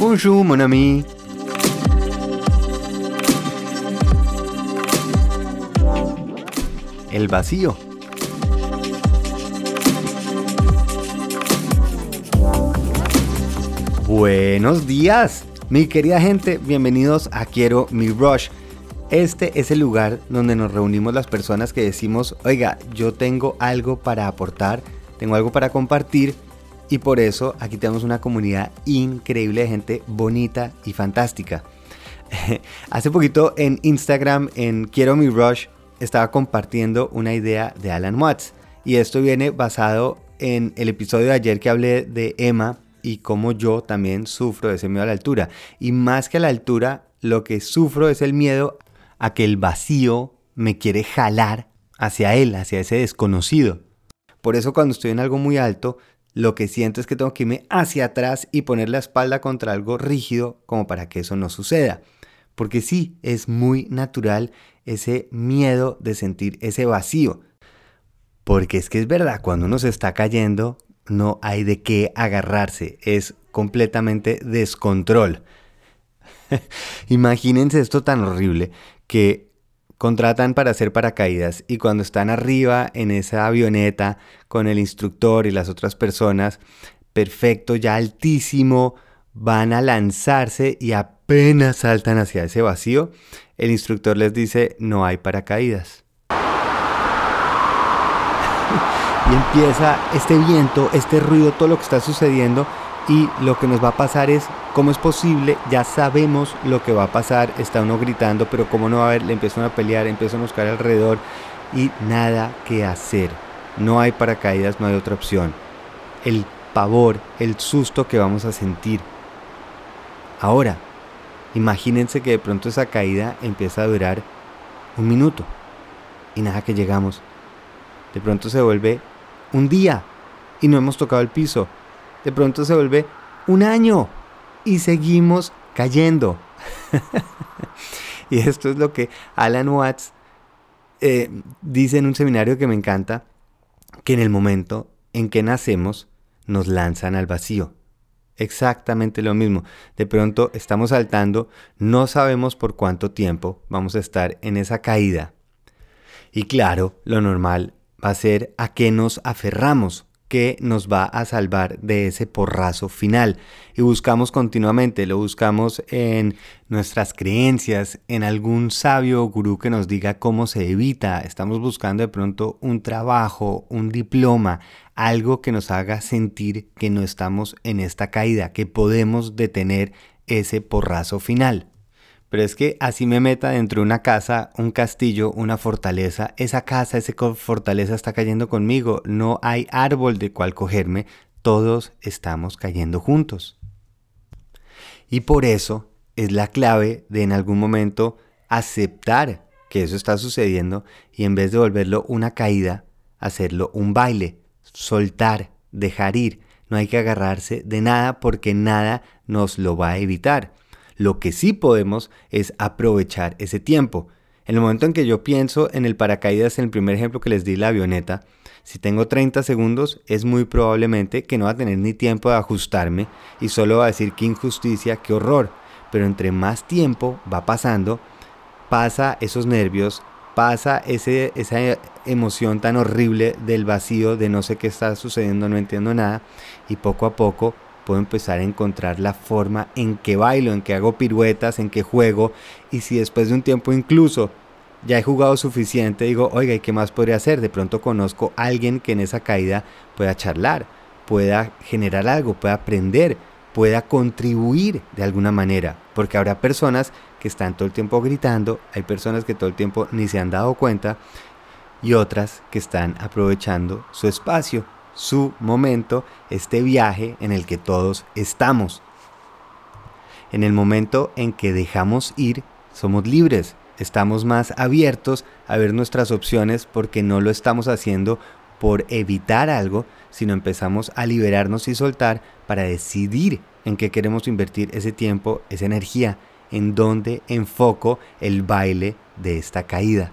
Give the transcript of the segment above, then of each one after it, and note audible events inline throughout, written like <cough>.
Bonjour, mon ami. El vacío. Buenos días, mi querida gente, bienvenidos a Quiero mi Rush. Este es el lugar donde nos reunimos las personas que decimos, oiga, yo tengo algo para aportar, tengo algo para compartir y por eso aquí tenemos una comunidad increíble de gente bonita y fantástica. <laughs> Hace poquito en Instagram, en Quiero mi Rush, estaba compartiendo una idea de Alan Watts y esto viene basado en el episodio de ayer que hablé de Emma y cómo yo también sufro de ese miedo a la altura. Y más que a la altura, lo que sufro es el miedo a que el vacío me quiere jalar hacia él, hacia ese desconocido. Por eso cuando estoy en algo muy alto, lo que siento es que tengo que irme hacia atrás y poner la espalda contra algo rígido como para que eso no suceda. Porque sí, es muy natural ese miedo de sentir ese vacío. Porque es que es verdad, cuando uno se está cayendo, no hay de qué agarrarse, es completamente descontrol. <laughs> Imagínense esto tan horrible que contratan para hacer paracaídas y cuando están arriba en esa avioneta con el instructor y las otras personas, perfecto, ya altísimo, van a lanzarse y apenas saltan hacia ese vacío, el instructor les dice no hay paracaídas. <laughs> y empieza este viento, este ruido, todo lo que está sucediendo y lo que nos va a pasar es, ¿cómo es posible? Ya sabemos lo que va a pasar, está uno gritando, pero ¿cómo no va a haber? Le empiezan a pelear, empiezan a buscar alrededor y nada que hacer. No hay paracaídas, no hay otra opción. El pavor, el susto que vamos a sentir. Ahora, imagínense que de pronto esa caída empieza a durar un minuto y nada que llegamos. De pronto se vuelve un día y no hemos tocado el piso de pronto se vuelve un año y seguimos cayendo. <laughs> y esto es lo que Alan Watts eh, dice en un seminario que me encanta, que en el momento en que nacemos nos lanzan al vacío. Exactamente lo mismo. De pronto estamos saltando, no sabemos por cuánto tiempo vamos a estar en esa caída. Y claro, lo normal va a ser a qué nos aferramos que nos va a salvar de ese porrazo final. Y buscamos continuamente, lo buscamos en nuestras creencias, en algún sabio gurú que nos diga cómo se evita. Estamos buscando de pronto un trabajo, un diploma, algo que nos haga sentir que no estamos en esta caída, que podemos detener ese porrazo final. Pero es que así me meta dentro de una casa, un castillo, una fortaleza, esa casa, esa fortaleza está cayendo conmigo, no hay árbol de cual cogerme, todos estamos cayendo juntos. Y por eso es la clave de en algún momento aceptar que eso está sucediendo y en vez de volverlo una caída, hacerlo un baile, soltar, dejar ir. No hay que agarrarse de nada porque nada nos lo va a evitar. Lo que sí podemos es aprovechar ese tiempo. En el momento en que yo pienso en el paracaídas, en el primer ejemplo que les di, la avioneta, si tengo 30 segundos, es muy probablemente que no va a tener ni tiempo de ajustarme y solo va a decir qué injusticia, qué horror. Pero entre más tiempo va pasando, pasa esos nervios, pasa ese, esa emoción tan horrible del vacío, de no sé qué está sucediendo, no entiendo nada, y poco a poco puedo empezar a encontrar la forma en que bailo, en que hago piruetas, en que juego y si después de un tiempo incluso ya he jugado suficiente, digo, oiga, ¿y qué más podría hacer? De pronto conozco a alguien que en esa caída pueda charlar, pueda generar algo, pueda aprender, pueda contribuir de alguna manera, porque habrá personas que están todo el tiempo gritando, hay personas que todo el tiempo ni se han dado cuenta y otras que están aprovechando su espacio su momento, este viaje en el que todos estamos. En el momento en que dejamos ir, somos libres, estamos más abiertos a ver nuestras opciones porque no lo estamos haciendo por evitar algo, sino empezamos a liberarnos y soltar para decidir en qué queremos invertir ese tiempo, esa energía, en dónde enfoco el baile de esta caída.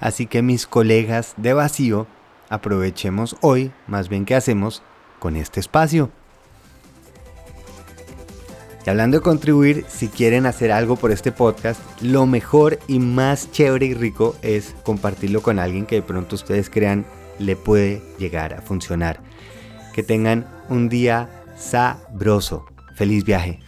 Así que mis colegas de vacío, aprovechemos hoy más bien qué hacemos con este espacio. Y hablando de contribuir, si quieren hacer algo por este podcast, lo mejor y más chévere y rico es compartirlo con alguien que de pronto ustedes crean le puede llegar a funcionar. Que tengan un día sabroso. Feliz viaje.